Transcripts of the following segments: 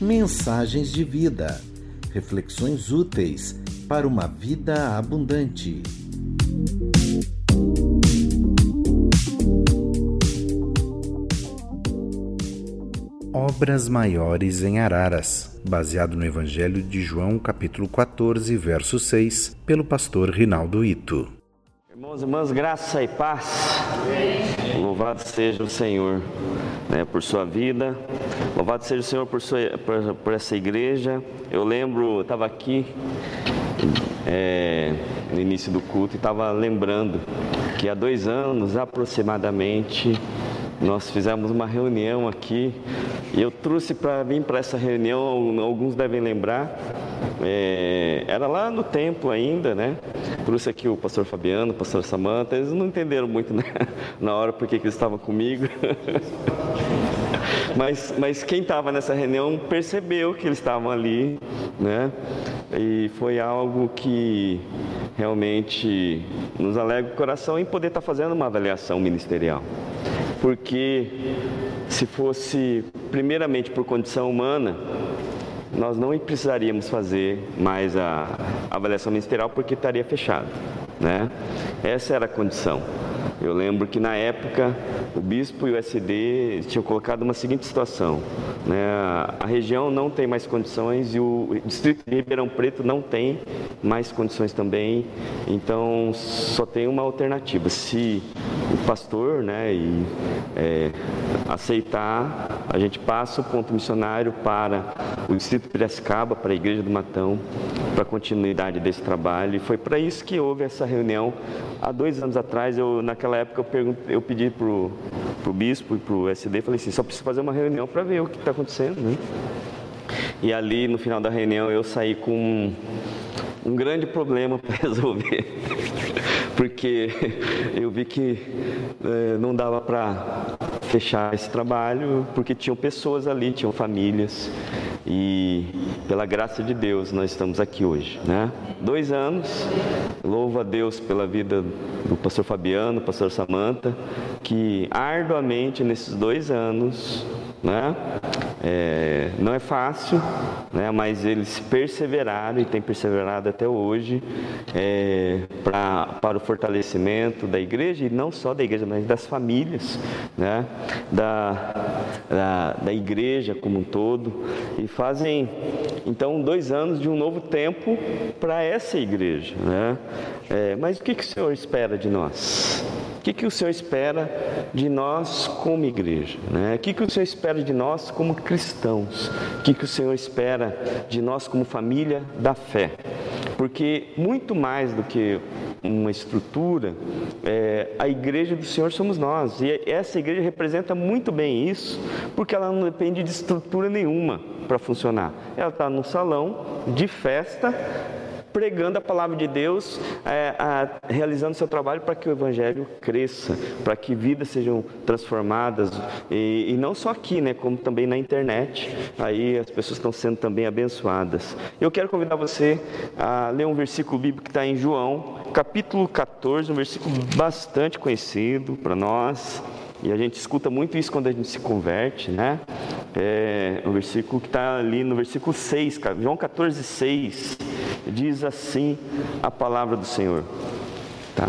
Mensagens de vida. Reflexões úteis para uma vida abundante. Obras maiores em Araras, baseado no Evangelho de João, capítulo 14, verso 6, pelo pastor Rinaldo Ito. Irmãos e irmãs, graça e paz. Louvado seja o Senhor né, por sua vida. Louvado seja o Senhor por, sua, por, por essa igreja. Eu lembro, estava aqui é, no início do culto e estava lembrando que há dois anos aproximadamente nós fizemos uma reunião aqui e eu trouxe para vir para essa reunião, alguns devem lembrar, é, era lá no tempo ainda, né? Trouxe aqui o pastor Fabiano, o pastor Samanta, eles não entenderam muito né? na hora porque que eles estavam comigo. mas, mas quem estava nessa reunião percebeu que eles estavam ali, né? E foi algo que realmente nos alegra o coração em poder estar fazendo uma avaliação ministerial. Porque se fosse primeiramente por condição humana, nós não precisaríamos fazer mais a avaliação ministerial porque estaria fechado, né? Essa era a condição. Eu lembro que na época o bispo e o SD tinham colocado uma seguinte situação: né? a região não tem mais condições e o distrito de Ribeirão Preto não tem mais condições também, então só tem uma alternativa. Se o pastor né, e, é, aceitar, a gente passa o ponto missionário para o distrito de Piracicaba, para a igreja do Matão, para a continuidade desse trabalho. E foi para isso que houve essa reunião há dois anos atrás. Eu, naquela época eu, eu pedi para o bispo e para o SD, falei assim, só preciso fazer uma reunião para ver o que está acontecendo. Né? E ali no final da reunião eu saí com um, um grande problema para resolver porque eu vi que é, não dava para fechar esse trabalho, porque tinham pessoas ali, tinham famílias, e pela graça de Deus nós estamos aqui hoje, né? Dois anos, louvo a Deus pela vida do pastor Fabiano, pastor Samanta, que arduamente nesses dois anos né? É, não é fácil, né? mas eles perseveraram e têm perseverado até hoje é, pra, para o fortalecimento da igreja, e não só da igreja, mas das famílias, né? da, da, da igreja como um todo. E fazem, então, dois anos de um novo tempo para essa igreja. Né? É, mas o que, que o Senhor espera de nós? Que, que o Senhor espera de nós como igreja? Né? O que, que o Senhor espera de nós como cristãos? O que, que o Senhor espera de nós como família da fé? Porque muito mais do que uma estrutura, é, a igreja do Senhor somos nós. E essa igreja representa muito bem isso, porque ela não depende de estrutura nenhuma para funcionar. Ela está num salão de festa pregando a palavra de Deus, é, a, realizando seu trabalho para que o Evangelho cresça, para que vidas sejam transformadas, e, e, não só aqui, né, como também na internet, aí as pessoas estão sendo também abençoadas. Eu quero convidar você a ler um versículo bíblico que está em João, capítulo 14, um versículo bastante conhecido para nós. E a gente escuta muito isso quando a gente se converte, né? É, o versículo que está ali no versículo 6, João 14, 6 diz assim a palavra do Senhor. Tá?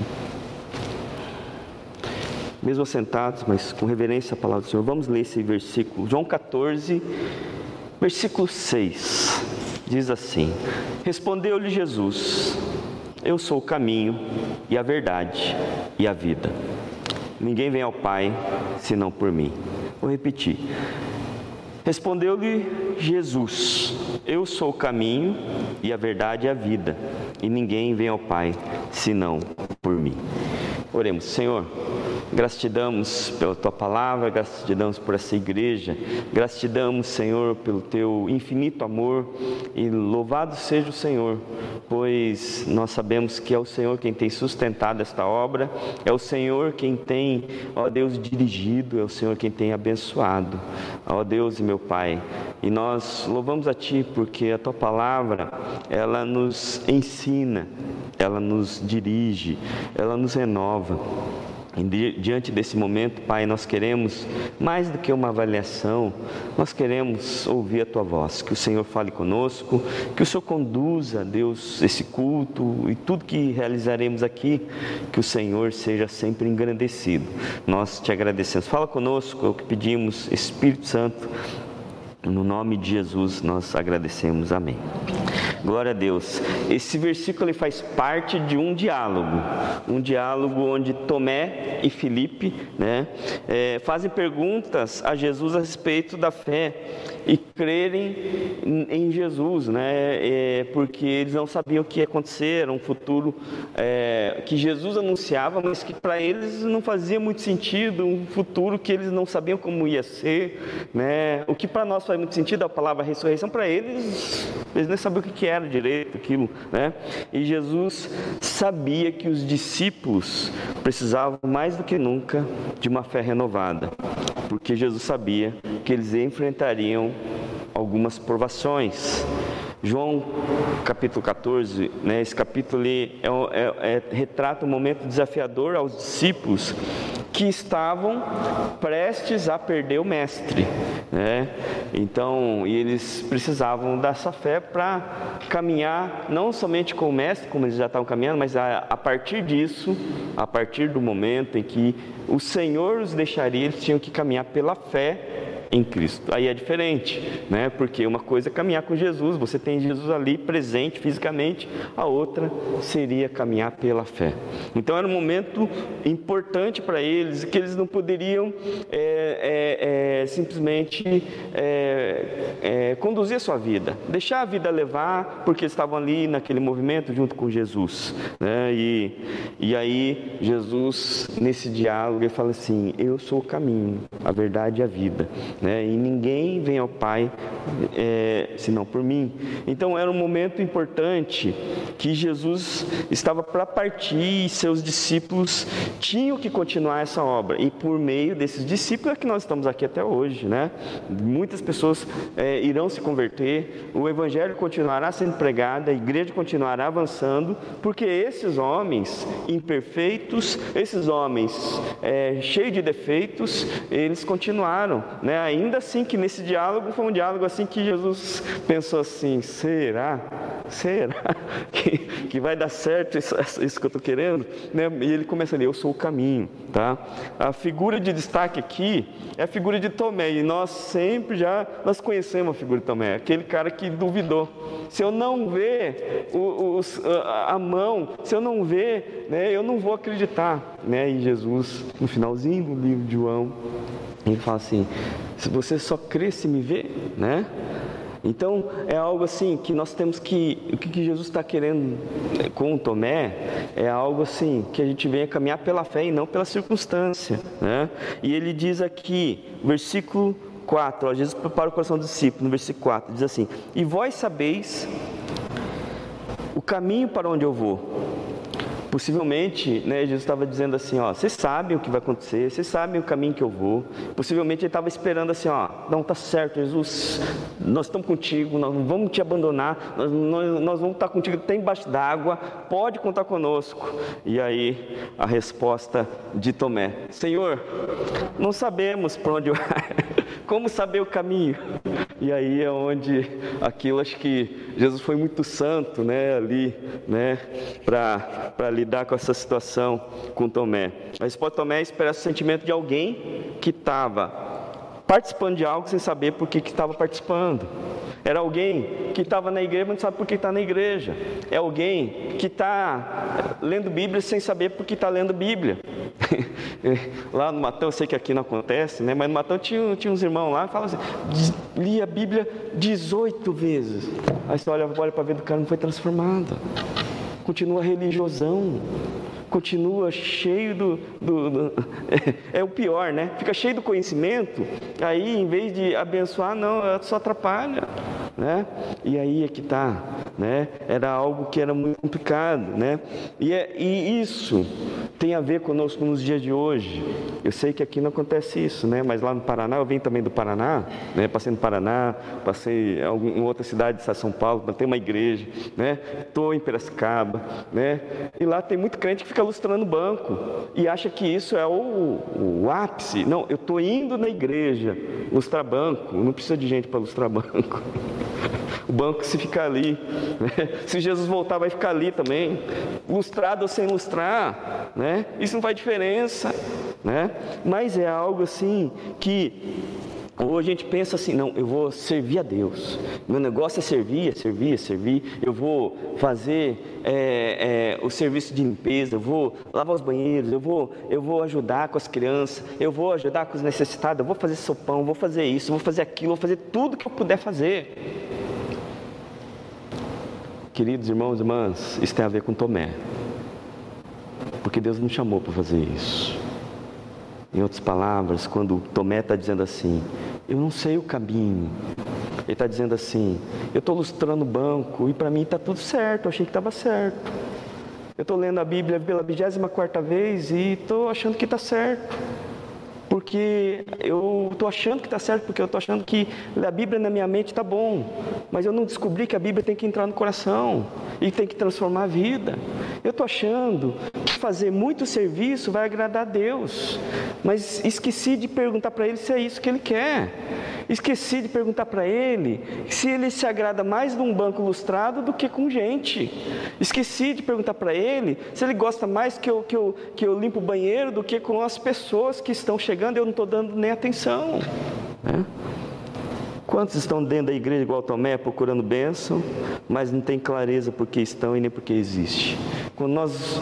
Mesmo assentados, mas com reverência à palavra do Senhor, vamos ler esse versículo. João 14, versículo 6. Diz assim: Respondeu-lhe Jesus: Eu sou o caminho e a verdade e a vida. Ninguém vem ao Pai senão por mim. Vou repetir. Respondeu-lhe Jesus: Eu sou o caminho e a verdade e a vida, e ninguém vem ao Pai senão por mim. Oremos, Senhor. Gratidamos pela tua palavra, gratidamos por essa igreja, gratidamos, Senhor, pelo teu infinito amor. E louvado seja o Senhor, pois nós sabemos que é o Senhor quem tem sustentado esta obra, é o Senhor quem tem, ó Deus, dirigido, é o Senhor quem tem abençoado, ó Deus e meu Pai. E nós louvamos a Ti porque a tua palavra, ela nos ensina, ela nos dirige, ela nos renova. E diante desse momento, Pai, nós queremos mais do que uma avaliação, nós queremos ouvir a Tua voz, que o Senhor fale conosco, que o Senhor conduza, Deus, esse culto e tudo que realizaremos aqui, que o Senhor seja sempre engrandecido. Nós te agradecemos. Fala conosco, é o que pedimos, Espírito Santo, no nome de Jesus nós agradecemos. Amém. Glória a Deus. Esse versículo ele faz parte de um diálogo, um diálogo onde Tomé e Filipe né, é, fazem perguntas a Jesus a respeito da fé e crerem em Jesus, né, é, porque eles não sabiam o que ia acontecer, era um futuro é, que Jesus anunciava, mas que para eles não fazia muito sentido, um futuro que eles não sabiam como ia ser, né, o que para nós faz muito sentido a palavra ressurreição, para eles, eles nem sabiam o que era direito aquilo, né? E Jesus sabia que os discípulos precisavam mais do que nunca de uma fé renovada, porque Jesus sabia que eles enfrentariam algumas provações. João capítulo 14, né, esse capítulo é, é, é, retrata um momento desafiador aos discípulos que estavam prestes a perder o mestre, né? Então, e eles precisavam dessa fé para caminhar não somente com o mestre, como eles já estavam caminhando, mas a, a partir disso, a partir do momento em que o Senhor os deixaria, eles tinham que caminhar pela fé em Cristo. Aí é diferente, né? Porque uma coisa é caminhar com Jesus, você tem Jesus ali presente fisicamente, a outra seria caminhar pela fé. Então era um momento importante para eles, que eles não poderiam é, é, é, simplesmente é, é, conduzir a sua vida, deixar a vida levar, porque estavam ali naquele movimento junto com Jesus. Né? E, e aí Jesus, nesse diálogo, ele fala assim: Eu sou o caminho, a verdade e a vida né? e ninguém vem ao Pai é, senão por mim. Então era um momento importante que Jesus estava para partir e seus discípulos tinham que continuar essa obra, e por meio desses discípulos é que nós estamos aqui até hoje. Né? Muitas pessoas é, irão se converter, o Evangelho continuará sendo pregado, a igreja continuará avançando, porque esses homens imperfeitos, esses homens é, cheios de defeitos, eles continuaram, né? Ainda assim que nesse diálogo foi um diálogo assim que Jesus pensou assim, será? Será que, que vai dar certo isso, isso que eu estou querendo? Né? E ele começa ali, eu sou o caminho, tá? A figura de destaque aqui é a figura de Tomé, e nós sempre já, nós conhecemos a figura de Tomé, aquele cara que duvidou. Se eu não ver o, o, a mão, se eu não ver, né, eu não vou acreditar. Né? E Jesus, no finalzinho do livro de João, ele fala assim: você só crê se me vê, né? Então é algo assim que nós temos que o que Jesus está querendo com Tomé é algo assim que a gente venha caminhar pela fé e não pela circunstância, né? E ele diz aqui, versículo 4, ó, Jesus prepara o coração do discípulo, no versículo 4, diz assim: E vós sabeis o caminho para onde eu vou. Possivelmente, né, Jesus estava dizendo assim, ó, vocês sabem o que vai acontecer, vocês sabem o caminho que eu vou. Possivelmente ele estava esperando assim, ó, não tá certo, Jesus, nós estamos contigo, nós não vamos te abandonar, nós, nós, nós vamos estar contigo até embaixo d'água, pode contar conosco. E aí a resposta de Tomé, Senhor, não sabemos para onde vai, como saber o caminho? E aí é onde aquilo acho que Jesus foi muito santo, né, ali, né, para lidar com essa situação com Tomé. Mas pode Tomé expressa o sentimento de alguém que estava participando de algo sem saber por que estava participando. Era alguém que estava na igreja, mas não sabe por que está na igreja. É alguém que está lendo Bíblia sem saber por que está lendo Bíblia. lá no Matão, eu sei que aqui não acontece, né? mas no Matão tinha, tinha uns irmãos lá que falavam assim: lia a Bíblia 18 vezes. Aí você olha, olha para ver do cara, não foi transformado. Continua religiosão continua cheio do, do, do é, é, o pior, né? Fica cheio do conhecimento, aí em vez de abençoar, não, só atrapalha, né? E aí é que está, né? Era algo que era muito complicado, né? E, é, e isso tem a ver conosco nos dias de hoje. Eu sei que aqui não acontece isso, né? Mas lá no Paraná, eu vim também do Paraná, né? Passei no Paraná, passei em outra cidade de São Paulo, tem uma igreja, né? Estou em Piracicaba, né? E lá tem muito crente que fica lustrando banco e acha que isso é o, o ápice. Não, eu estou indo na igreja lustrar banco, não precisa de gente para lustrar banco. O banco se ficar ali, né? se Jesus voltar vai ficar ali também, lustrado ou sem lustrar, né? Isso não faz diferença, né? Mas é algo assim que ou a gente pensa assim, não, eu vou servir a Deus. Meu negócio é servir, é servir, é servir. Eu vou fazer é, é, o serviço de limpeza, eu vou lavar os banheiros, eu vou, eu vou ajudar com as crianças, eu vou ajudar com os necessitados, eu vou fazer sopão, vou fazer isso, vou fazer aquilo, vou fazer tudo que eu puder fazer. Queridos irmãos e irmãs, isso tem a ver com Tomé. Porque Deus nos chamou para fazer isso. Em outras palavras, quando Tomé está dizendo assim, eu não sei o caminho. Ele está dizendo assim, eu estou lustrando o banco e para mim está tudo certo, eu achei que estava certo. Eu estou lendo a Bíblia pela 24 vez e estou achando que está certo. Porque eu estou achando que está certo, porque eu estou achando que a Bíblia na minha mente está bom. Mas eu não descobri que a Bíblia tem que entrar no coração e tem que transformar a vida. Eu estou achando fazer muito serviço vai agradar a Deus, mas esqueci de perguntar para Ele se é isso que Ele quer. Esqueci de perguntar para Ele se Ele se agrada mais de um banco lustrado do que com gente. Esqueci de perguntar para Ele se Ele gosta mais que eu, que, eu, que eu limpo o banheiro do que com as pessoas que estão chegando e eu não estou dando nem atenção. Né? Quantos estão dentro da igreja igual Tomé, procurando bênção, mas não tem clareza porque estão e nem porque existe? Quando nós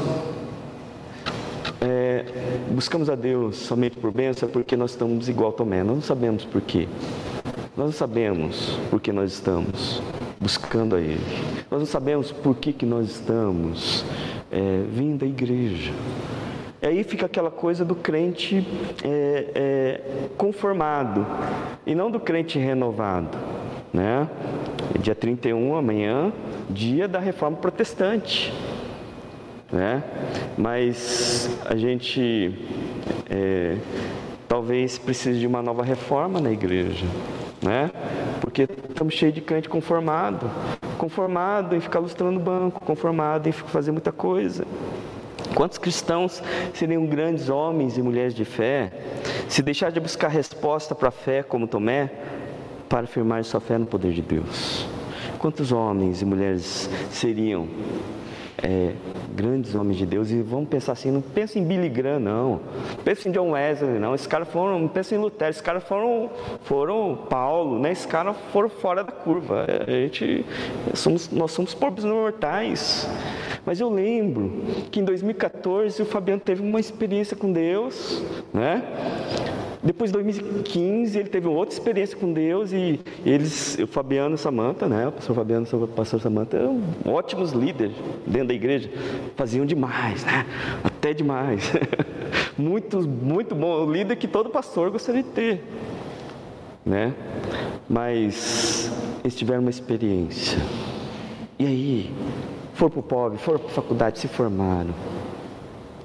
é, buscamos a Deus somente por bênção, porque nós estamos igual Tomé, nós não sabemos por quê. Nós não sabemos por que nós estamos buscando a Ele. Nós não sabemos por que, que nós estamos é, vindo à igreja. E aí fica aquela coisa do crente é, é, conformado e não do crente renovado. Né? Dia 31, amanhã, dia da reforma protestante. Né? Mas a gente é, talvez precise de uma nova reforma na igreja. Né? Porque estamos cheios de crente conformado, conformado em ficar lustrando banco, conformado em fazer muita coisa. Quantos cristãos seriam grandes homens e mulheres de fé se deixar de buscar resposta para a fé como Tomé para afirmar sua fé no poder de Deus? Quantos homens e mulheres seriam é, grandes homens de Deus e vamos pensar assim, não pensa em Billy Graham não, pensa em John Wesley não, esses caras foram, não pensa em Lutero, esses caras foram, foram Paulo, né? esses caras foram fora da curva, a gente, somos, nós somos pobres mortais, mas eu lembro que em 2014 o Fabiano teve uma experiência com Deus, né? Depois de 2015, ele teve outra experiência com Deus e eles, o Fabiano Samanta, né? O pastor Fabiano e o pastor Samanta eram ótimos líderes dentro da igreja, faziam demais, né? Até demais. muito, muito bom, o líder que todo pastor gostaria de ter, né? Mas eles tiveram uma experiência. E aí, foram para o pobre, foram para a faculdade, se formaram.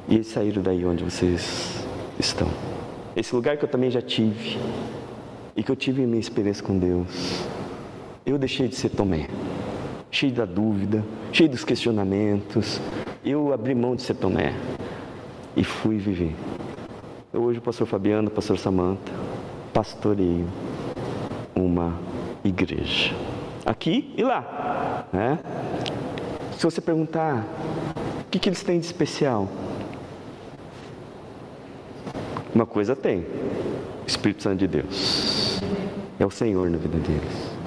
E eles saíram daí onde vocês estão. Esse lugar que eu também já tive e que eu tive minha experiência com Deus. Eu deixei de ser Tomé, cheio da dúvida, cheio dos questionamentos. Eu abri mão de ser Tomé e fui viver. Hoje o pastor Fabiano, o pastor Samanta, pastoreio uma igreja. Aqui e lá. Né? Se você perguntar o que, que eles têm de especial, uma coisa tem: Espírito Santo de Deus. É o Senhor na vida deles.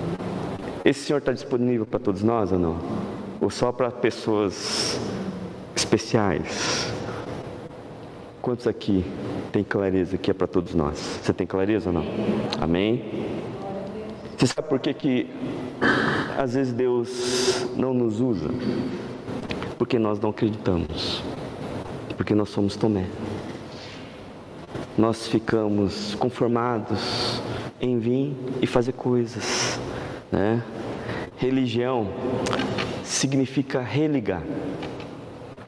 Esse Senhor está disponível para todos nós ou não? Ou só para pessoas especiais? Quantos aqui tem clareza que é para todos nós? Você tem clareza ou não? Amém? Você sabe por que, que às vezes Deus não nos usa? Porque nós não acreditamos. Porque nós somos Tomé. Nós ficamos conformados em vir e fazer coisas, né? Religião significa religar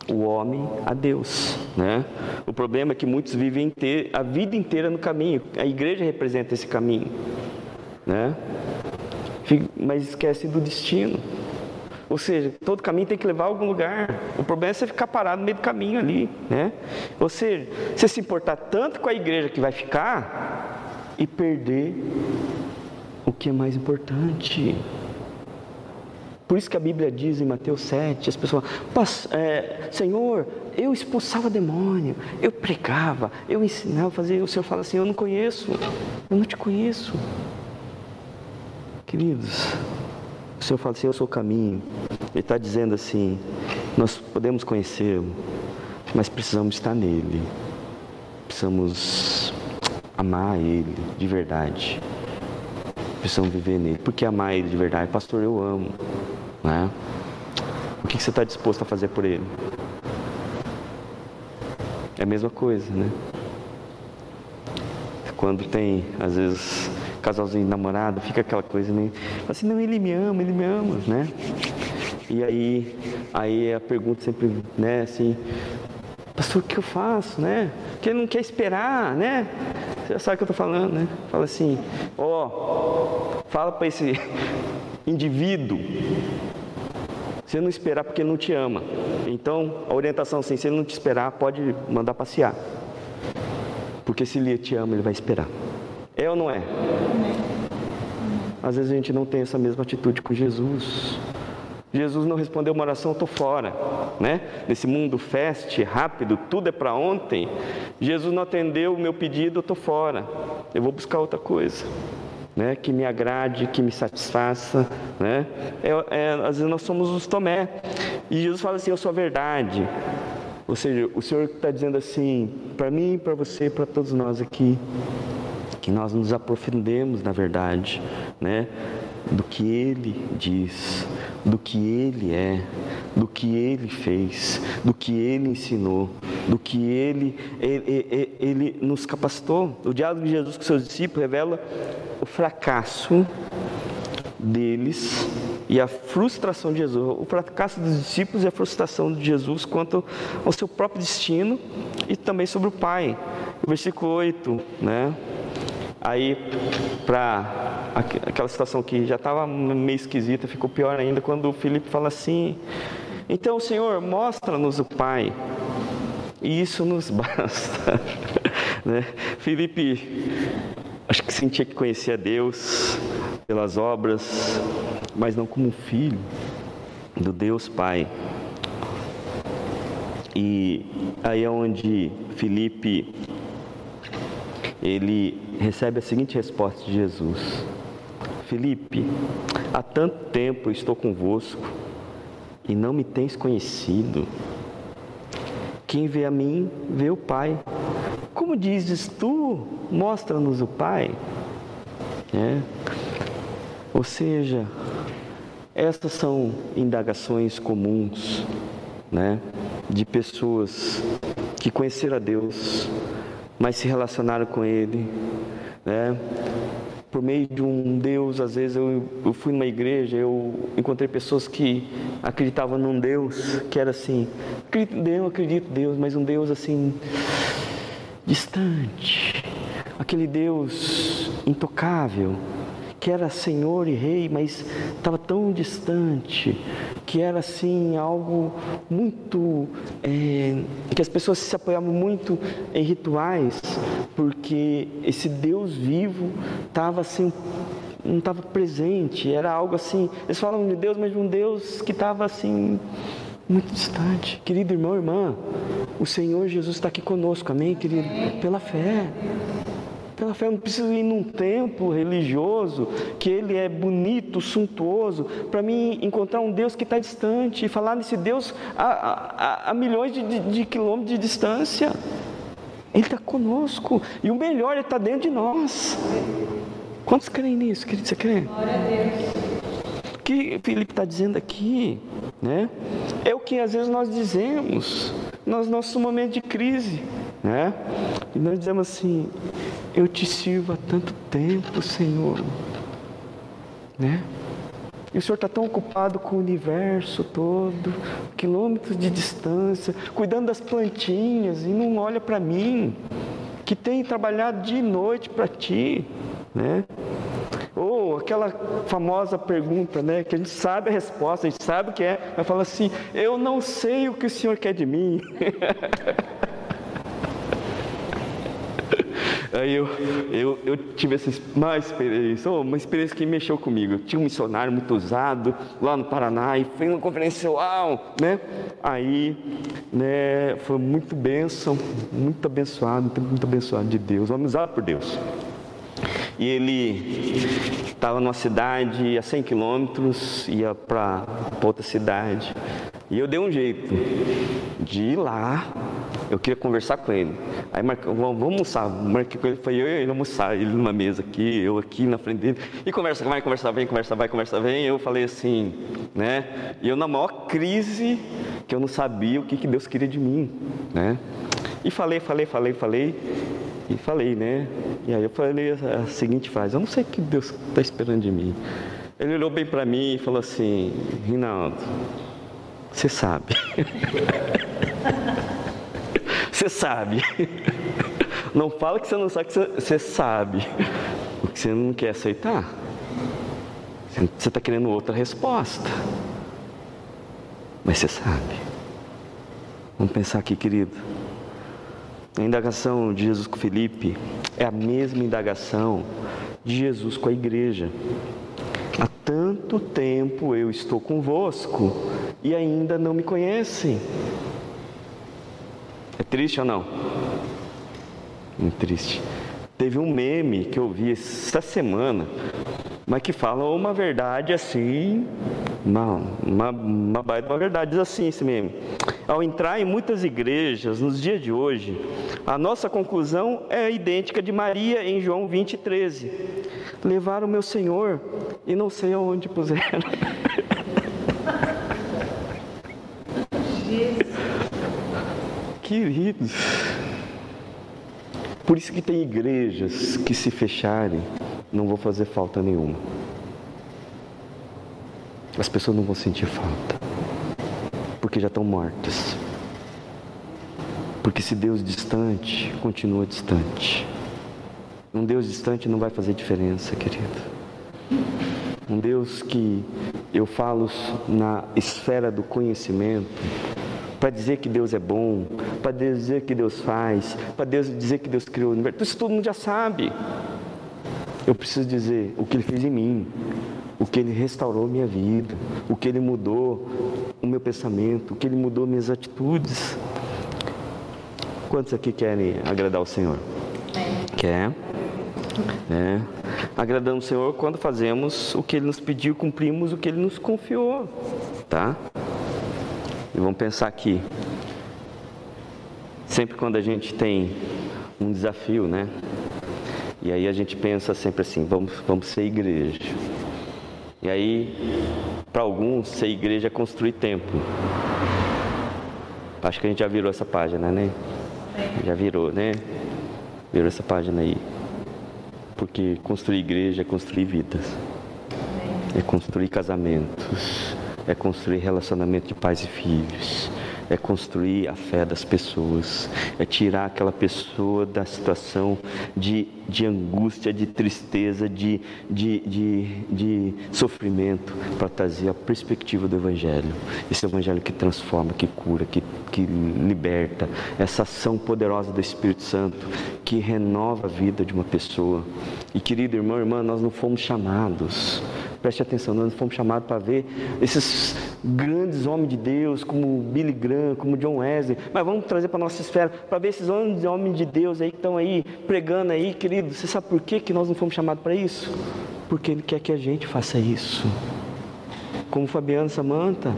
o homem a Deus, né? O problema é que muitos vivem a vida inteira no caminho. A igreja representa esse caminho, né? Mas esquece do destino. Ou seja, todo caminho tem que levar a algum lugar. O problema é você ficar parado no meio do caminho ali, né? Ou seja, você se importar tanto com a igreja que vai ficar e perder o que é mais importante. Por isso que a Bíblia diz em Mateus 7, as pessoas falam, é, Senhor, eu expulsava demônio, eu pregava, eu ensinava fazer. O Senhor fala assim, eu não conheço, eu não te conheço. Queridos, o Senhor fala assim, eu sou o caminho. Ele está dizendo assim, nós podemos conhecê-lo, mas precisamos estar nele. Precisamos amar ele de verdade. Precisamos viver nele. Por que amar ele de verdade? Pastor, eu amo. Né? O que você está disposto a fazer por ele? É a mesma coisa, né? Quando tem, às vezes, casalzinho namorado, fica aquela coisa, né? Assim, não, ele me ama, ele me ama, né? E aí, aí a pergunta sempre, né, assim, pastor, o que eu faço, né? Que ele não quer esperar, né? Você sabe o que eu estou falando, né? Fala assim, ó, oh, fala para esse indivíduo ele não esperar porque ele não te ama. Então, a orientação assim, se ele não te esperar, pode mandar passear. Porque se ele te ama, ele vai esperar. É ou não é? Às vezes a gente não tem essa mesma atitude com Jesus. Jesus não respondeu uma oração, estou fora, né? Nesse mundo fast, rápido, tudo é para ontem. Jesus não atendeu o meu pedido, estou fora. Eu vou buscar outra coisa né, que me agrade, que me satisfaça. Né? É, é, às vezes nós somos os Tomé. E Jesus fala assim: Eu sou a verdade. Ou seja, o Senhor está dizendo assim, para mim, para você, para todos nós aqui, que nós nos aprofundemos na verdade, né? Do que Ele diz, do que Ele é, do que Ele fez, do que Ele ensinou, do que Ele, Ele, ele, ele nos capacitou. O diálogo de Jesus com seus discípulos revela o fracasso deles e a frustração de Jesus, o fracasso dos discípulos e a frustração de Jesus quanto ao seu próprio destino e também sobre o Pai. O versículo 8, né? Aí, para aquela situação que já estava meio esquisita, ficou pior ainda quando o Filipe fala assim: Então, Senhor, mostra-nos o Pai, e isso nos basta. né? Filipe Acho que sentia que conhecia Deus pelas obras, mas não como filho do Deus Pai. E aí é onde Felipe ele recebe a seguinte resposta de Jesus: Felipe, há tanto tempo estou convosco e não me tens conhecido. Quem vê a mim, vê o Pai. Como dizes tu, mostra-nos o Pai. É. Ou seja, estas são indagações comuns, né, de pessoas que conheceram a Deus, mas se relacionaram com Ele, né, por meio de um Deus, às vezes eu, eu fui numa igreja, eu encontrei pessoas que acreditavam num Deus que era assim, em Deus, acredito em Deus, mas um Deus assim, distante, aquele Deus intocável, que era Senhor e Rei, mas estava tão distante, que era assim algo muito. É, que as pessoas se apoiavam muito em rituais, porque esse Deus vivo estava assim não estava presente, era algo assim. Eles falam de Deus, mas de um Deus que estava assim muito distante. Querido irmão, irmã, o Senhor Jesus está aqui conosco, amém, querido? Pela fé. Pela fé, eu não preciso ir num templo religioso que ele é bonito, suntuoso, para mim encontrar um Deus que está distante e falar nesse Deus a, a, a milhões de, de, de quilômetros de distância. Ele está conosco e o melhor, Ele está dentro de nós. Quantos creem nisso, querido? Você crê? Glória a Deus. O que Felipe está dizendo aqui? né? É o que às vezes nós dizemos nos nossos momentos de crise, né? E nós dizemos assim: Eu te sirvo há tanto tempo, Senhor, né? E o Senhor está tão ocupado com o universo todo, quilômetros de distância, cuidando das plantinhas e não olha para mim, que tem trabalhado dia e noite para ti, né? Ou aquela famosa pergunta, né? Que a gente sabe a resposta, a gente sabe o que é, mas fala assim: Eu não sei o que o Senhor quer de mim. Aí eu, eu, eu tive essa uma experiência, uma experiência que mexeu comigo. Tinha um missionário muito usado lá no Paraná e foi uma conferência uau, né? Aí, né, foi muito bênção, muito abençoado, muito abençoado de Deus, homem usado por Deus. E ele estava numa cidade a 100 quilômetros, ia para outra cidade. E eu dei um jeito de ir lá, eu queria conversar com ele. Aí marcou, vamos, almoçar. Marquei com ele, foi eu e ele almoçar, ele numa mesa aqui, eu aqui na frente dele. E conversa, vai, conversa, vem, conversa, vai, conversa, vem. Eu falei assim, né? E eu na maior crise, que eu não sabia o que, que Deus queria de mim, né? E falei, falei, falei, falei. E falei, né? E aí eu falei a seguinte frase: Eu não sei o que Deus está esperando de mim. Ele olhou bem para mim e falou assim: Rinaldo, você sabe. Você sabe. Não fala que você não sabe que você sabe. O que você não quer aceitar. Você está querendo outra resposta. Mas você sabe. Vamos pensar aqui, querido. A indagação de Jesus com Felipe é a mesma indagação de Jesus com a igreja. Há tanto tempo eu estou convosco e ainda não me conhecem. É triste ou não? Muito triste. Teve um meme que eu vi essa semana, mas que fala uma verdade assim, uma, uma, uma baita uma verdade, diz assim esse. Ao entrar em muitas igrejas nos dias de hoje, a nossa conclusão é idêntica de Maria em João 20, 13. Levaram meu Senhor e não sei aonde puseram. Queridos, por isso que tem igrejas que se fecharem, não vão fazer falta nenhuma. As pessoas não vão sentir falta, porque já estão mortas. Porque se Deus distante, continua distante. Um Deus distante não vai fazer diferença, querido. Um Deus que eu falo na esfera do conhecimento, para dizer que Deus é bom, para dizer que Deus faz, para dizer que Deus criou o universo. Isso todo mundo já sabe. Eu preciso dizer o que Ele fez em mim, o que Ele restaurou minha vida, o que Ele mudou o meu pensamento, o que Ele mudou minhas atitudes. Quantos aqui querem agradar o Senhor? Quer? É. Agradamos o Senhor quando fazemos o que Ele nos pediu, cumprimos o que Ele nos confiou, tá? E vamos pensar aqui. Sempre quando a gente tem um desafio, né? E aí a gente pensa sempre assim, vamos, vamos ser igreja. E aí, para alguns, ser igreja é construir templo. Acho que a gente já virou essa página, né? Já virou, né? Virou essa página aí. Porque construir igreja é construir vidas. É construir casamentos é construir relacionamento de pais e filhos, é construir a fé das pessoas, é tirar aquela pessoa da situação de, de angústia, de tristeza, de, de, de, de sofrimento, para trazer a perspectiva do Evangelho. Esse Evangelho que transforma, que cura, que, que liberta, essa ação poderosa do Espírito Santo que renova a vida de uma pessoa. E querido irmão, irmã, nós não fomos chamados Preste atenção, nós fomos chamados para ver esses grandes homens de Deus, como Billy Graham, como John Wesley, mas vamos trazer para a nossa esfera, para ver esses homens de Deus aí que estão aí pregando aí, querido. Você sabe por que, que nós não fomos chamados para isso? Porque Ele quer que a gente faça isso. Como Fabiano Samanta,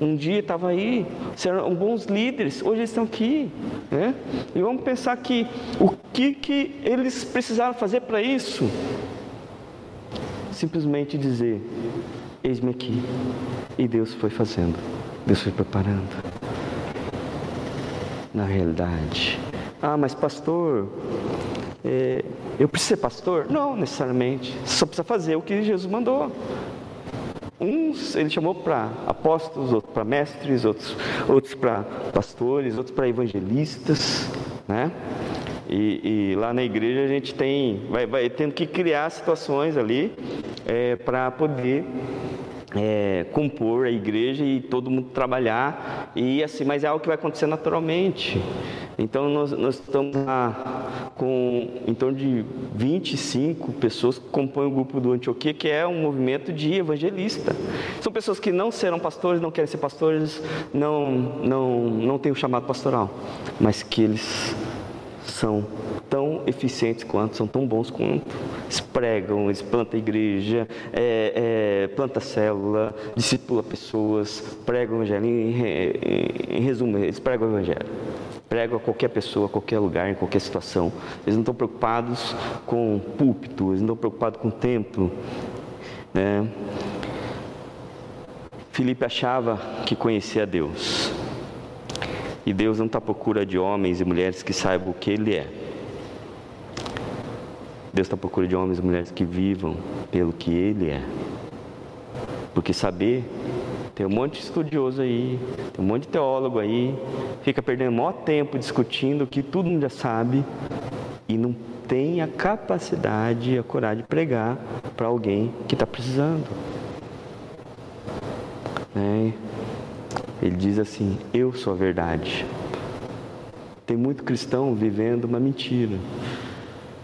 um dia estava aí, eram bons líderes, hoje eles estão aqui. Né? E vamos pensar que o que, que eles precisaram fazer para isso? simplesmente dizer: Eis-me aqui. E Deus foi fazendo. Deus foi preparando. Na realidade. Ah, mas pastor, é, eu preciso ser pastor? Não, necessariamente. Só precisa fazer o que Jesus mandou. Uns ele chamou para apóstolos, outros para mestres, outros, outros para pastores, outros para evangelistas, né? E, e, lá na igreja a gente tem, vai, vai tendo que criar situações ali é, para poder é, compor a igreja e todo mundo trabalhar e assim, mas é algo que vai acontecer naturalmente. Então nós, nós estamos lá com em torno de 25 pessoas que compõem o grupo do Antioquia, que é um movimento de evangelista. São pessoas que não serão pastores, não querem ser pastores, não não não têm o chamado pastoral, mas que eles são tão eficientes quanto, são tão bons quanto. Eles pregam, eles plantam igreja, é, é, planta célula, discipula pessoas, pregam o evangelho. Em, em, em resumo, eles pregam o evangelho. Pregam a qualquer pessoa, a qualquer lugar, em qualquer situação. Eles não estão preocupados com púlpito, eles não estão preocupados com templo. Né? Filipe achava que conhecia Deus. E Deus não está à procura de homens e mulheres que saibam o que Ele é. Deus está à procura de homens e mulheres que vivam pelo que Ele é. Porque saber, tem um monte de estudioso aí, tem um monte de teólogo aí, fica perdendo maior tempo discutindo o que todo mundo já sabe e não tem a capacidade e a coragem de pregar para alguém que está precisando. Né? Ele diz assim: Eu sou a verdade. Tem muito cristão vivendo uma mentira.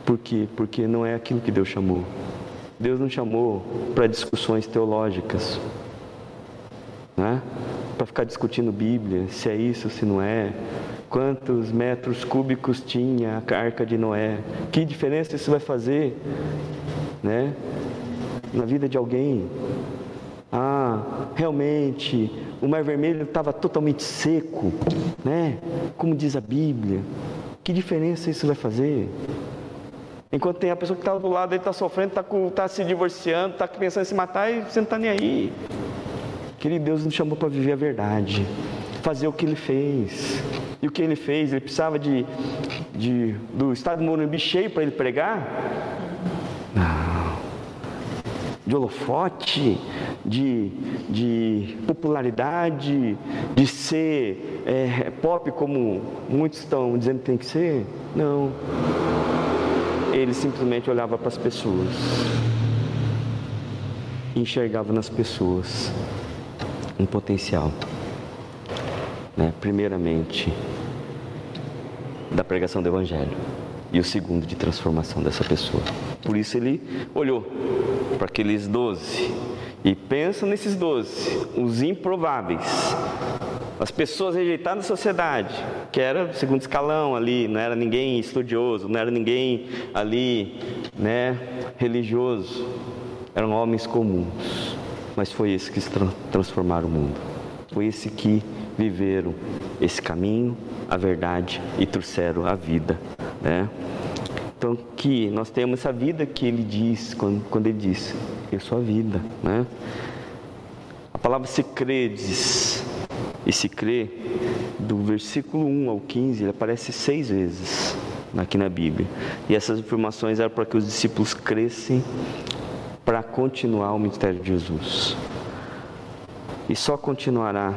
Por quê? Porque não é aquilo que Deus chamou. Deus não chamou para discussões teológicas, né? para ficar discutindo Bíblia, se é isso, se não é, quantos metros cúbicos tinha a arca de Noé, que diferença isso vai fazer né? na vida de alguém. Ah, realmente o Mar Vermelho estava totalmente seco, né? Como diz a Bíblia. Que diferença isso vai fazer? Enquanto tem a pessoa que está do lado, ele está sofrendo, está tá se divorciando, está pensando em se matar e você não está nem aí. Querido Deus nos chamou para viver a verdade, fazer o que Ele fez. E o que Ele fez? Ele precisava de, de do estado do Morumbi cheio para Ele pregar? De holofote, de, de popularidade, de ser é, pop como muitos estão dizendo que tem que ser? Não. Ele simplesmente olhava para as pessoas, enxergava nas pessoas um potencial. Né? Primeiramente, da pregação do Evangelho e o segundo de transformação dessa pessoa. Por isso ele olhou para aqueles doze. E pensa nesses doze, os improváveis, as pessoas rejeitadas da sociedade, que era segundo escalão ali, não era ninguém estudioso, não era ninguém ali, né, religioso, eram homens comuns, mas foi esse que transformaram o mundo, foi esse que viveram esse caminho, a verdade e trouxeram a vida, né? Então, que nós temos essa vida que ele diz, quando, quando ele diz, eu sou a vida, né? A palavra se credes, e se crê, do versículo 1 ao 15, ele aparece seis vezes aqui na Bíblia. E essas informações eram para que os discípulos crescem para continuar o ministério de Jesus. E só continuará,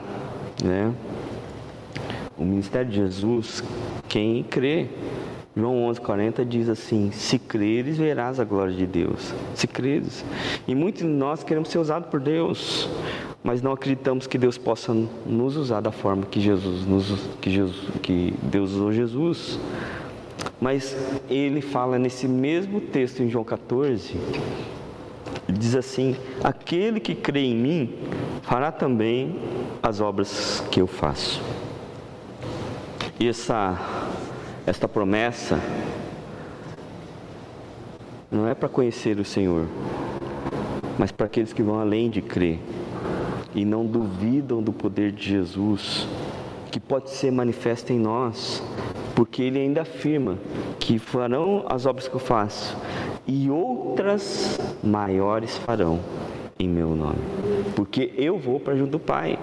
né? O ministério de Jesus quem crê João 11,40 diz assim: Se creres, verás a glória de Deus. Se creres. E muitos de nós queremos ser usados por Deus, mas não acreditamos que Deus possa nos usar da forma que Jesus, nos, que, Jesus, que Deus usou Jesus. Mas ele fala nesse mesmo texto em João 14, diz assim: Aquele que crê em mim fará também as obras que eu faço. E essa esta promessa não é para conhecer o Senhor, mas para aqueles que vão além de crer e não duvidam do poder de Jesus, que pode ser manifesto em nós, porque Ele ainda afirma que farão as obras que eu faço e outras maiores farão em meu nome, porque eu vou para junto do Pai.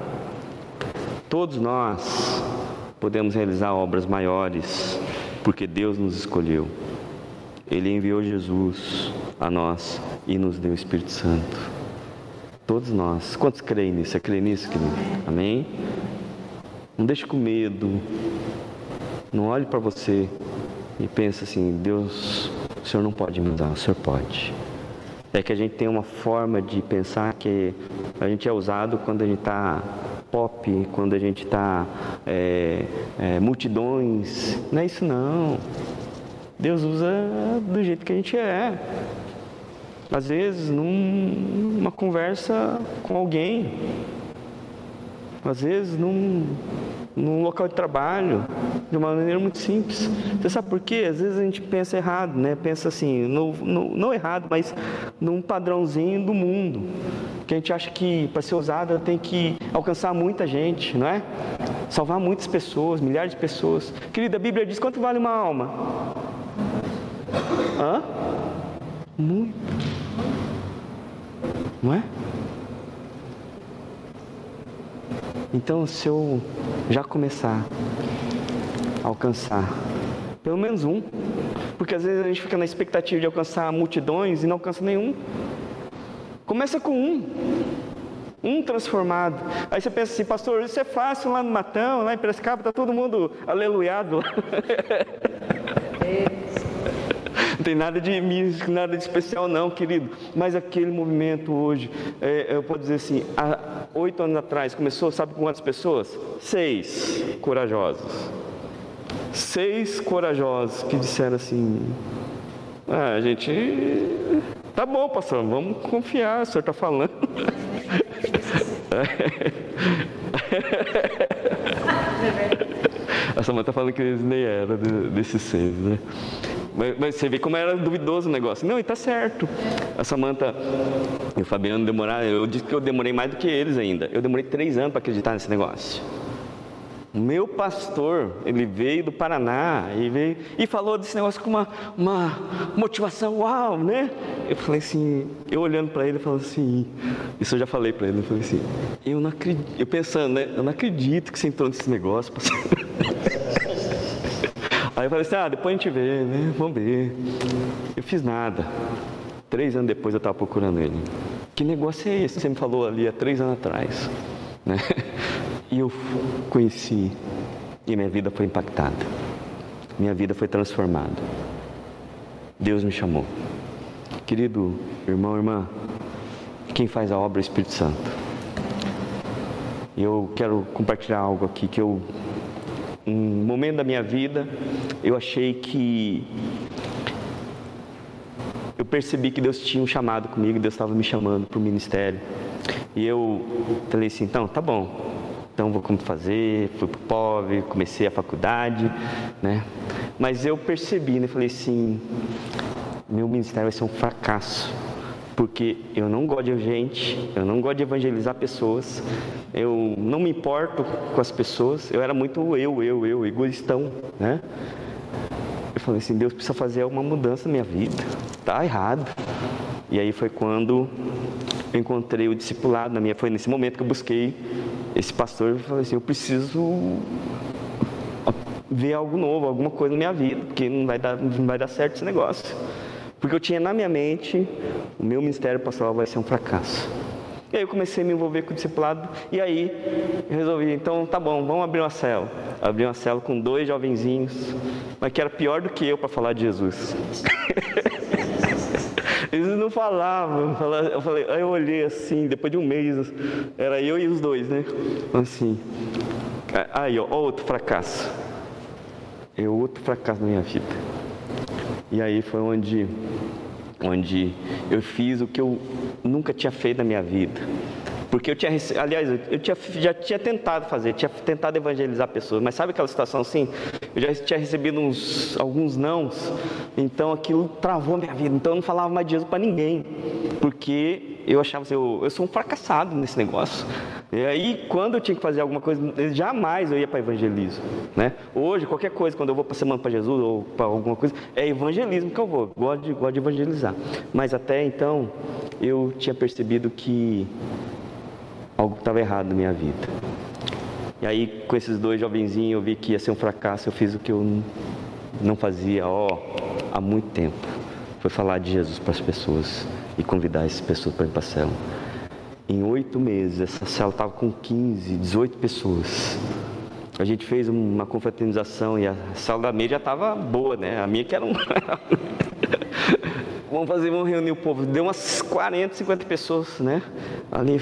Todos nós podemos realizar obras maiores porque Deus nos escolheu. Ele enviou Jesus a nós e nos deu o Espírito Santo. Todos nós. Quantos creem nisso? Você crê nisso, querido? Amém? Não deixe com medo. Não olhe para você e pense assim: Deus, o Senhor não pode me usar, o Senhor pode. É que a gente tem uma forma de pensar que a gente é usado quando a gente está pop, quando a gente está é, é, multidões. Não é isso não. Deus usa do jeito que a gente é. Às vezes, num, numa conversa com alguém. Às vezes, num, num local de trabalho, de uma maneira muito simples. Você sabe por quê? Às vezes a gente pensa errado, né? Pensa assim, no, no, não errado, mas num padrãozinho do mundo. Que a gente acha que para ser usada tem que alcançar muita gente, não é? Salvar muitas pessoas, milhares de pessoas. Querida, a Bíblia diz quanto vale uma alma? Hã? Muito. Não é? Então, se eu já começar a alcançar pelo menos um, porque às vezes a gente fica na expectativa de alcançar multidões e não alcança nenhum. Começa com um, um transformado. Aí você pensa assim, pastor, isso é fácil lá no Matão, lá em Piracicaba, está todo mundo aleluiado lá. Não tem nada de místico, nada de especial, não, querido. Mas aquele movimento hoje, é, eu posso dizer assim, há oito anos atrás, começou, sabe com quantas pessoas? Seis corajosos. Seis corajosos que disseram assim: ah, a gente. Tá bom, pastor, vamos confiar, o senhor está falando. A Samanta está falando que eles nem eram desses seis, né? Mas, você vê como era duvidoso o negócio. Não, e tá certo. A Samanta e o Fabiano demoraram. Eu disse que eu demorei mais do que eles ainda. Eu demorei três anos para acreditar nesse negócio. Meu pastor, ele veio do Paraná e veio e falou desse negócio com uma, uma motivação, uau, né? Eu falei assim, eu olhando para ele, falando assim, isso eu já falei para ele, eu falei assim, eu não acredito, eu pensando, né? Eu não acredito que você entrou nesse negócio, pastor. Aí eu falei assim, ah, depois a gente vê, né? Vamos ver. Eu fiz nada. Três anos depois eu estava procurando ele. Que negócio é esse você me falou ali há três anos atrás? Né? E eu conheci e minha vida foi impactada. Minha vida foi transformada. Deus me chamou. Querido irmão, irmã, quem faz a obra é o Espírito Santo. Eu quero compartilhar algo aqui que eu um momento da minha vida, eu achei que eu percebi que Deus tinha um chamado comigo, Deus estava me chamando para o ministério. E eu falei assim, então, tá bom. Então vou como fazer, fui pro pobre, comecei a faculdade, né? Mas eu percebi, né? Falei assim, meu ministério vai ser um fracasso porque eu não gosto de gente, eu não gosto de evangelizar pessoas, eu não me importo com as pessoas, eu era muito eu, eu, eu, egoístão, né? Eu falei assim, Deus precisa fazer uma mudança na minha vida, tá errado. E aí foi quando eu encontrei o discipulado na minha, foi nesse momento que eu busquei esse pastor e falei assim, eu preciso ver algo novo, alguma coisa na minha vida, porque não vai dar, não vai dar certo esse negócio. Porque eu tinha na minha mente, o meu ministério pastoral vai ser um fracasso. E aí eu comecei a me envolver com o discipulado e aí resolvi, então tá bom, vamos abrir uma cela. Abri uma cela com dois jovenzinhos, mas que era pior do que eu para falar de Jesus. Eles não falavam, eu falei, aí eu olhei assim, depois de um mês, era eu e os dois, né? Assim, aí ó, outro fracasso. É outro fracasso na minha vida. E aí foi onde, onde eu fiz o que eu nunca tinha feito na minha vida. Porque eu tinha, aliás, eu tinha, já tinha tentado fazer, tinha tentado evangelizar pessoas, mas sabe aquela situação assim? Eu já tinha recebido uns, alguns nãos, então aquilo travou minha vida. Então eu não falava mais de Jesus para ninguém, porque eu achava assim, eu, eu sou um fracassado nesse negócio. E aí, quando eu tinha que fazer alguma coisa, jamais eu ia para evangelismo. Né? Hoje, qualquer coisa, quando eu vou para semana para Jesus ou para alguma coisa, é evangelismo que eu vou. Gosto de, gosto de evangelizar. Mas até então, eu tinha percebido que algo estava errado na minha vida. E aí, com esses dois jovenzinhos, eu vi que ia ser um fracasso. Eu fiz o que eu não fazia ó, há muito tempo. Foi falar de Jesus para as pessoas e convidar essas pessoas para ir para a célula. Em oito meses, essa célula estava com 15, 18 pessoas. A gente fez uma confraternização e a sala da meia já estava boa, né? A minha que era um. vamos fazer, vamos reunir o povo. Deu umas 40, 50 pessoas, né? Ali,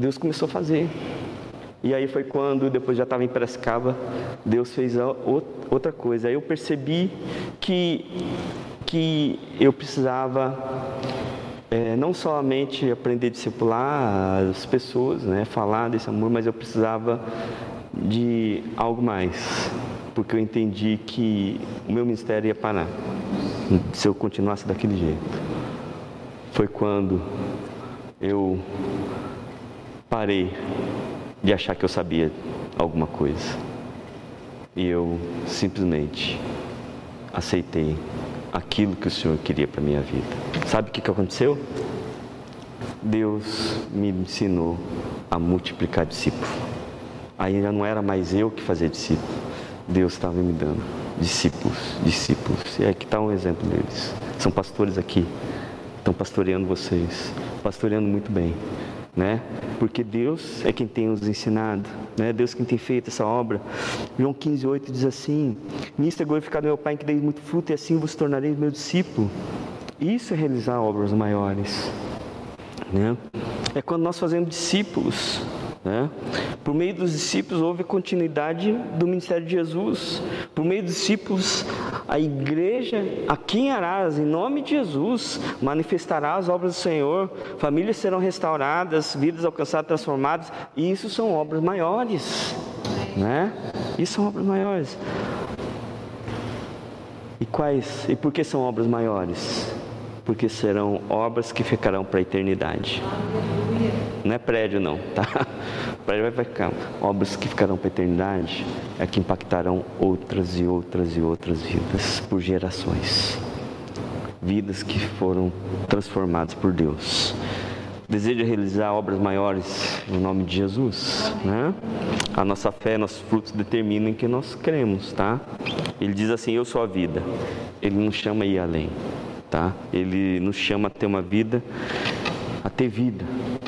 Deus começou a fazer. E aí foi quando, depois já estava em Piracicaba, Deus fez outra coisa. Aí eu percebi que, que eu precisava é, não somente aprender a discipular as pessoas, né, falar desse amor, mas eu precisava de algo mais, porque eu entendi que o meu ministério ia parar se eu continuasse daquele jeito. Foi quando eu parei de achar que eu sabia alguma coisa. E eu simplesmente aceitei aquilo que o Senhor queria para minha vida. Sabe o que, que aconteceu? Deus me ensinou a multiplicar discípulos. Aí já não era mais eu que fazia discípulo, Deus estava me dando discípulos, discípulos. E aqui está um exemplo deles. São pastores aqui, estão pastoreando vocês, pastoreando muito bem né? Porque Deus é quem tem nos ensinado, né? Deus quem tem feito essa obra. João 15, 8 diz assim: Nisto é glorificado meu Pai, que dei muito fruto, e assim vos tornarei meu discípulo. Isso é realizar obras maiores, né? É quando nós fazemos discípulos, né? Por meio dos discípulos houve continuidade do ministério de Jesus. Por meio dos discípulos, a igreja aqui em Araras, em nome de Jesus, manifestará as obras do Senhor. Famílias serão restauradas, vidas alcançadas, transformadas. E isso são obras maiores, né? Isso são obras maiores. E quais? E por que são obras maiores? Porque serão obras que ficarão para a eternidade. Não é prédio não, tá? Prédio vai ficar. Obras que ficarão para a eternidade é que impactarão outras e outras e outras vidas por gerações. Vidas que foram transformadas por Deus. Deseja realizar obras maiores no nome de Jesus, né? A nossa fé, nossos frutos determinam em que nós cremos, tá? Ele diz assim: Eu sou a vida. Ele nos chama ir além, tá? Ele nos chama a ter uma vida, a ter vida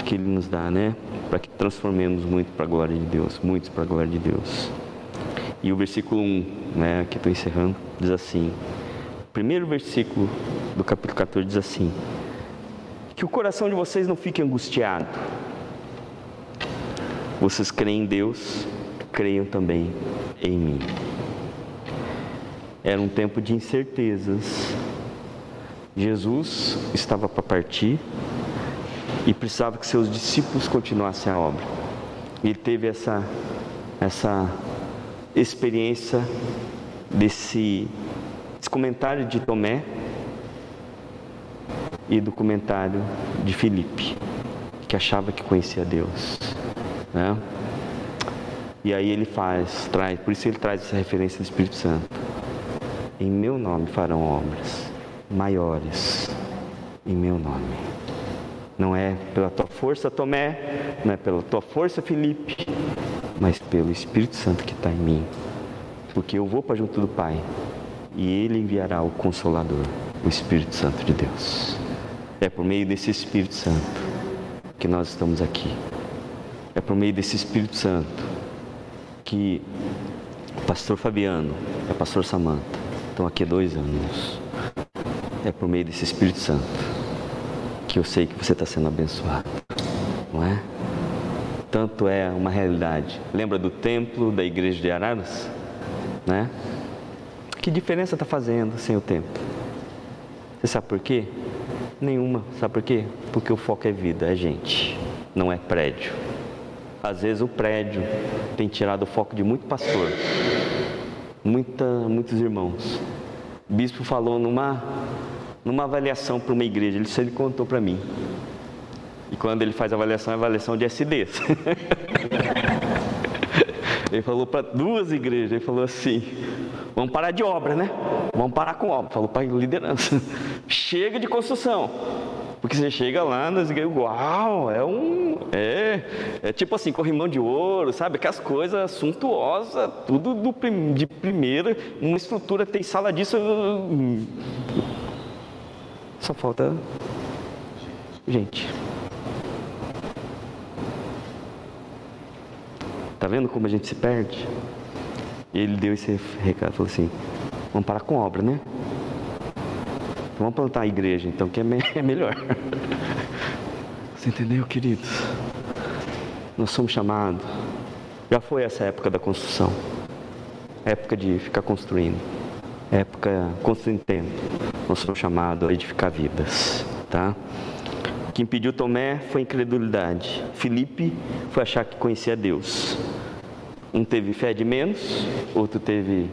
que Ele nos dá, né? Para que transformemos muito para a glória de Deus, muitos para a glória de Deus. E o versículo 1, né, que estou encerrando, diz assim: primeiro versículo do capítulo 14 diz assim: Que o coração de vocês não fique angustiado. Vocês creem em Deus, creiam também em mim. Era um tempo de incertezas. Jesus estava para partir, e precisava que seus discípulos continuassem a obra. Ele teve essa, essa experiência desse, desse comentário de Tomé e do comentário de Filipe, que achava que conhecia Deus. Né? E aí ele faz, traz, por isso ele traz essa referência do Espírito Santo. Em meu nome farão obras maiores, em meu nome. Não é pela tua força, Tomé, não é pela tua força, Felipe, mas pelo Espírito Santo que está em mim. Porque eu vou para junto do Pai e Ele enviará o Consolador, o Espírito Santo de Deus. É por meio desse Espírito Santo que nós estamos aqui. É por meio desse Espírito Santo que o pastor Fabiano e a pastor Samanta estão aqui há dois anos. É por meio desse Espírito Santo que eu sei que você está sendo abençoado, não é? Tanto é uma realidade. Lembra do templo da igreja de Araras? Né? Que diferença está fazendo sem o templo? Você sabe por quê? Nenhuma. Sabe por quê? Porque o foco é vida, é gente, não é prédio. Às vezes o prédio tem tirado o foco de muito pastor, muita, muitos irmãos. O bispo falou numa numa avaliação para uma igreja. Ele, ele contou para mim. E quando ele faz a avaliação, é avaliação de SD. ele falou para duas igrejas, ele falou assim: vamos parar de obra, né? Vamos parar com obra. Falou para a liderança: chega de construção. Porque você chega lá nas igrejas, uau, é um. É, é tipo assim, corrimão de ouro, sabe? Aquelas coisas suntuosas, tudo do, de primeira, uma estrutura, tem sala disso. Só falta. Gente. Tá vendo como a gente se perde? E ele deu esse recado, falou assim: vamos parar com obra, né? Vamos plantar a igreja, então, que é, é melhor. Você entendeu, queridos? Nós somos chamados. Já foi essa época da construção época de ficar construindo, época construindo tempo. Nós somos chamados a edificar vidas, tá? O que impediu Tomé foi incredulidade. Felipe foi achar que conhecia Deus. Um teve fé de menos, outro teve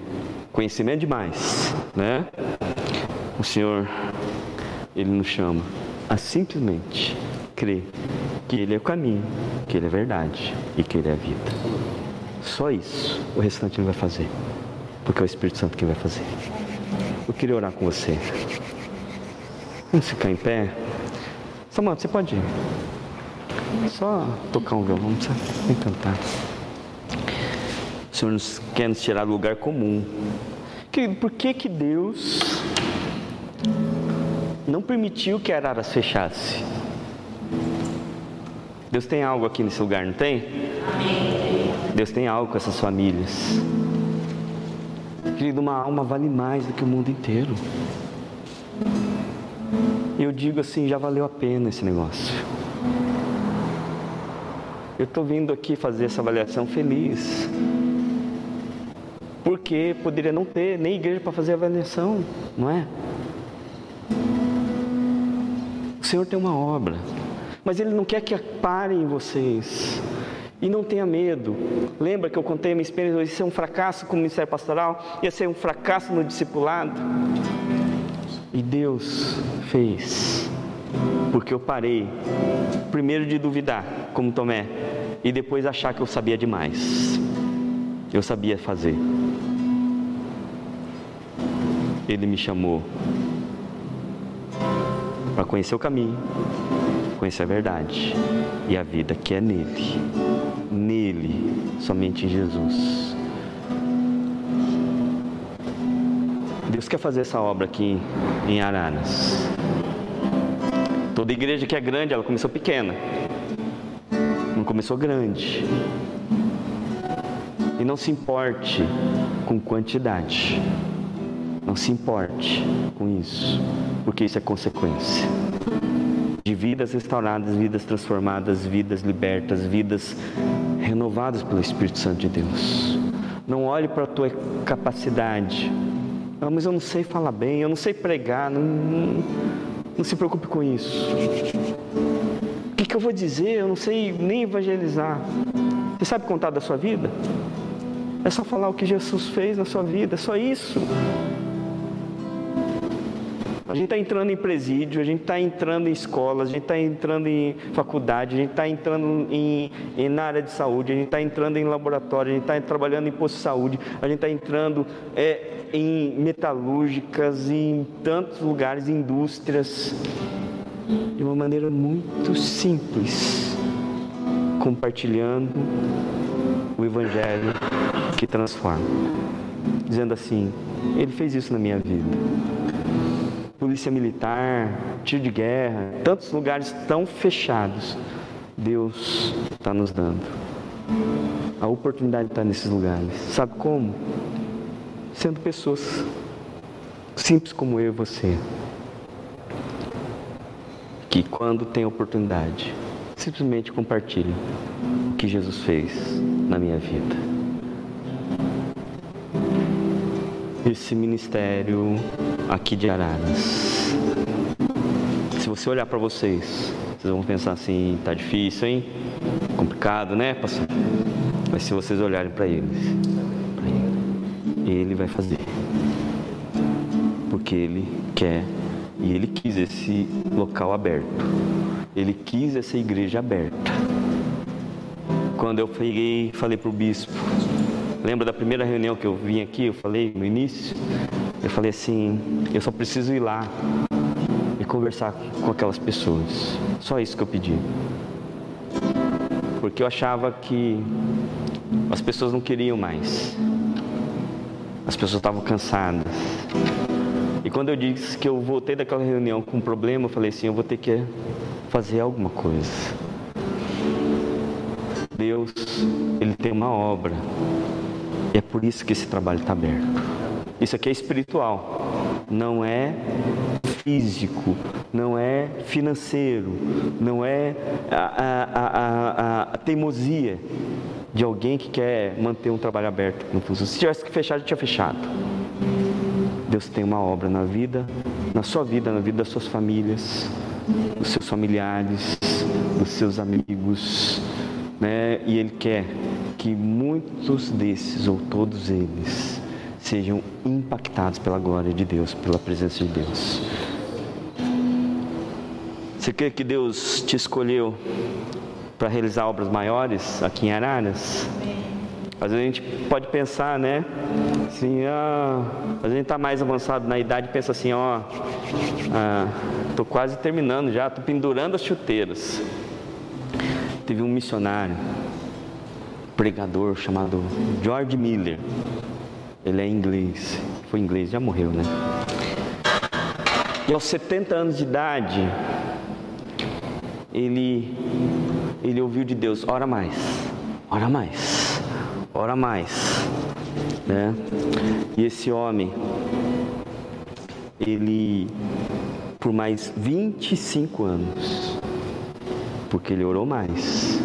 conhecimento demais, né? O Senhor, Ele nos chama a simplesmente crer que Ele é o caminho, que Ele é a verdade e que Ele é a vida. Só isso, o restante Ele vai fazer, porque é o Espírito Santo que vai fazer. Eu queria orar com você. Vamos ficar em pé? Samanta, você pode ir. Só tocar um violão, não precisa nem cantar. O Senhor nos, quer nos tirar do lugar comum. Que, por que que Deus não permitiu que Araras fechasse. Deus tem algo aqui nesse lugar, não tem? Deus tem algo com essas famílias. Querido, uma alma vale mais do que o mundo inteiro. Eu digo assim, já valeu a pena esse negócio. Eu estou vindo aqui fazer essa avaliação feliz. Porque poderia não ter nem igreja para fazer avaliação, não é? O Senhor tem uma obra, mas Ele não quer que parem vocês. E não tenha medo. Lembra que eu contei a minha experiência? Isso é um fracasso com o ministério pastoral, ia ser um fracasso no discipulado. E Deus fez, porque eu parei, primeiro de duvidar, como Tomé, e depois achar que eu sabia demais. Eu sabia fazer. Ele me chamou para conhecer o caminho, conhecer a verdade e a vida que é nele. Nele, somente em Jesus. Deus quer fazer essa obra aqui em Araras. Toda igreja que é grande, ela começou pequena. Não começou grande. E não se importe com quantidade. Não se importe com isso porque isso é consequência de vidas restauradas, vidas transformadas, vidas libertas, vidas renovadas pelo Espírito Santo de Deus. Não olhe para a tua capacidade. Ah, mas eu não sei falar bem, eu não sei pregar. Não, não, se preocupe com isso. O que, que eu vou dizer? Eu não sei nem evangelizar. Você sabe contar da sua vida? É só falar o que Jesus fez na sua vida, é só isso. A gente está entrando em presídio, a gente está entrando em escolas, a gente está entrando em faculdade, a gente está entrando em, em, na área de saúde, a gente está entrando em laboratório, a gente está trabalhando em posto de saúde, a gente está entrando é, em metalúrgicas, em tantos lugares, indústrias, de uma maneira muito simples, compartilhando o Evangelho que transforma, dizendo assim: Ele fez isso na minha vida polícia militar, tiro de guerra, tantos lugares tão fechados, Deus está nos dando. A oportunidade está nesses lugares. Sabe como? Sendo pessoas simples como eu e você. Que quando tem oportunidade, simplesmente compartilhem o que Jesus fez na minha vida. Esse ministério aqui de Araras. Se você olhar para vocês, vocês vão pensar assim, tá difícil, hein? Complicado, né, pastor? Mas se vocês olharem para eles, para ele, ele vai fazer. Porque ele quer e ele quis esse local aberto. Ele quis essa igreja aberta. Quando eu peguei, falei para o bispo, Lembra da primeira reunião que eu vim aqui? Eu falei no início. Eu falei assim: eu só preciso ir lá conversar com aquelas pessoas. Só isso que eu pedi. Porque eu achava que as pessoas não queriam mais. As pessoas estavam cansadas. E quando eu disse que eu voltei daquela reunião com um problema, eu falei assim: eu vou ter que fazer alguma coisa. Deus, Ele tem uma obra. E é por isso que esse trabalho está aberto. Isso aqui é espiritual, não é físico, não é financeiro, não é a, a, a, a, teimosia de alguém que quer manter um trabalho aberto. Se tivesse que fechar, já tinha fechado. Deus tem uma obra na vida, na sua vida, na vida das suas famílias, dos seus familiares, dos seus amigos, né? E Ele quer que muitos desses ou todos eles sejam impactados pela glória de Deus, pela presença de Deus. Você crê que Deus te escolheu para realizar obras maiores aqui em Araras? Às vezes a gente pode pensar, né? Assim, ah, a gente está mais avançado na idade e pensa assim, ó, estou ah, quase terminando já, estou pendurando as chuteiras. Teve um missionário, pregador chamado George Miller. Ele é inglês, foi inglês, já morreu, né? E aos 70 anos de idade, ele, ele ouviu de Deus: ora mais, ora mais, ora mais. Né? E esse homem, ele, por mais 25 anos, porque ele orou mais,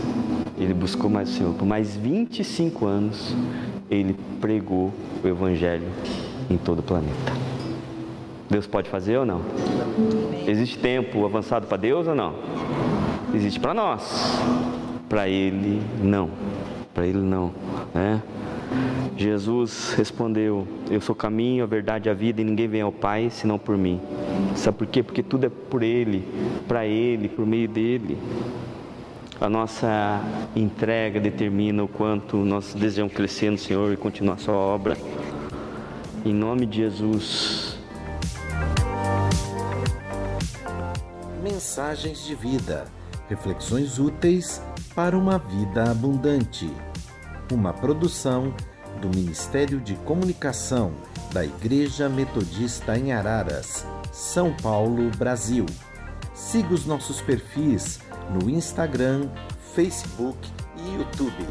ele buscou mais o Senhor, por mais 25 anos, ele pregou o Evangelho em todo o planeta. Deus pode fazer ou não? Existe tempo avançado para Deus ou não? Existe para nós. Para Ele, não. Para Ele, não. Né? Jesus respondeu: Eu sou o caminho, a verdade e a vida, e ninguém vem ao Pai senão por mim. Sabe por quê? Porque tudo é por Ele, para Ele, por meio dele. A nossa entrega determina o quanto nós desejamos crescer no Senhor e continuar sua obra. Em nome de Jesus. Mensagens de vida. Reflexões úteis para uma vida abundante. Uma produção do Ministério de Comunicação da Igreja Metodista em Araras, São Paulo, Brasil. Siga os nossos perfis no Instagram, Facebook e YouTube.